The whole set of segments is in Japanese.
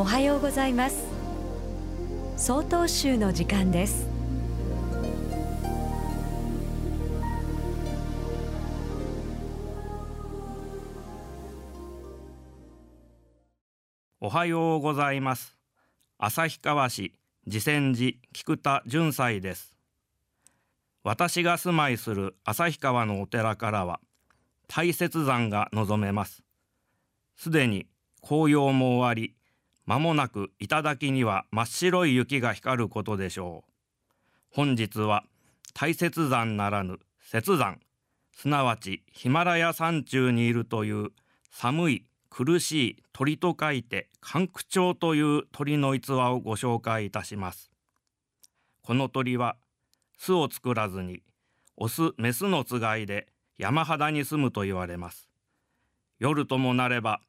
おはようございます。総統集の時間です。おはようございます。旭川市慈泉寺菊田純斎です。私が住まいする旭川のお寺からは大雪山が望めます。すでに紅葉も終わり間もなく頂には真っ白い雪が光ることでしょう。本日は大雪山ならぬ雪山すなわちヒマラヤ山中にいるという寒い苦しい鳥と書いて寒苦鳥という鳥の逸話をご紹介いたします。この鳥は巣を作らずにオスメスのつがいで山肌に住むと言われます。夜ともなれば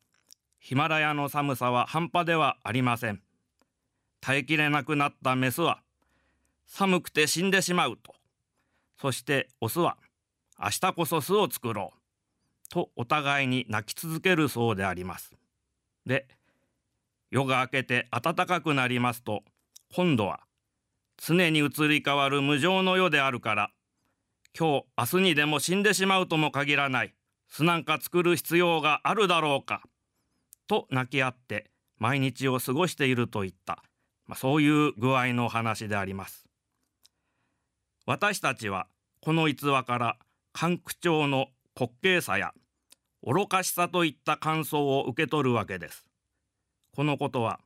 ヒマラヤの寒さは半端ではありません。耐えきれなくなったメスは寒くて死んでしまうと。そしてオスは明日こそ巣を作ろう。とお互いに泣き続けるそうであります。で夜が明けて暖かくなりますと今度は常に移り変わる無常の世であるから今日明日にでも死んでしまうとも限らない巣なんか作る必要があるだろうか。と泣き合って毎日を過ごしているといった、まあ、そういう具合の話であります。私たちはこの逸話から関区長の滑稽さや愚かしさといった感想を受け取るわけです。このことは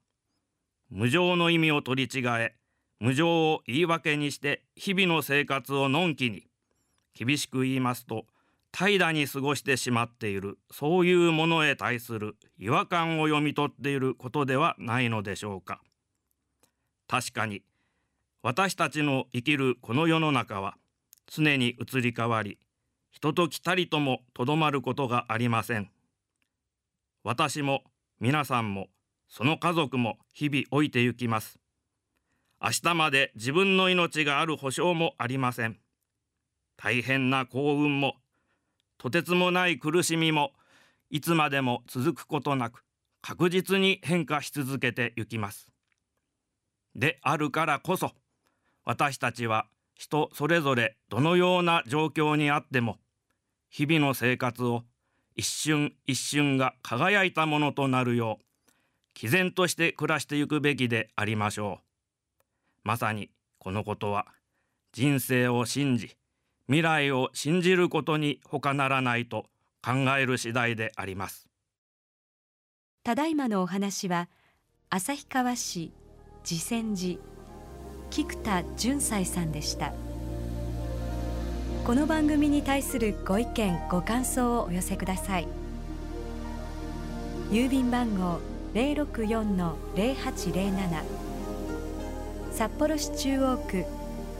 無常の意味を取り違え無常を言い訳にして日々の生活をのんきに厳しく言いますと怠惰に過ごしてしまっている。そういうものへ対する違和感を読み取っていることではないのでしょうか。確かに私たちの生きるこの世の中は常に移り変わり人と来たりともとどまることがありません。私も皆さんもその家族も日々老いてゆきます。明日まで自分の命がある保証もありません。大変な幸運もとてつもない苦しみもいつまでも続くことなく確実に変化し続けてゆきます。であるからこそ私たちは人それぞれどのような状況にあっても日々の生活を一瞬一瞬が輝いたものとなるよう毅然として暮らしてゆくべきでありましょう。まさにこのことは人生を信じ未来を信じることに他ならないと考える次第であります。ただいまのお話は旭川市慈泉寺菊田純斎さんでした。この番組に対するご意見ご感想をお寄せください。郵便番号064-0807札幌市中央区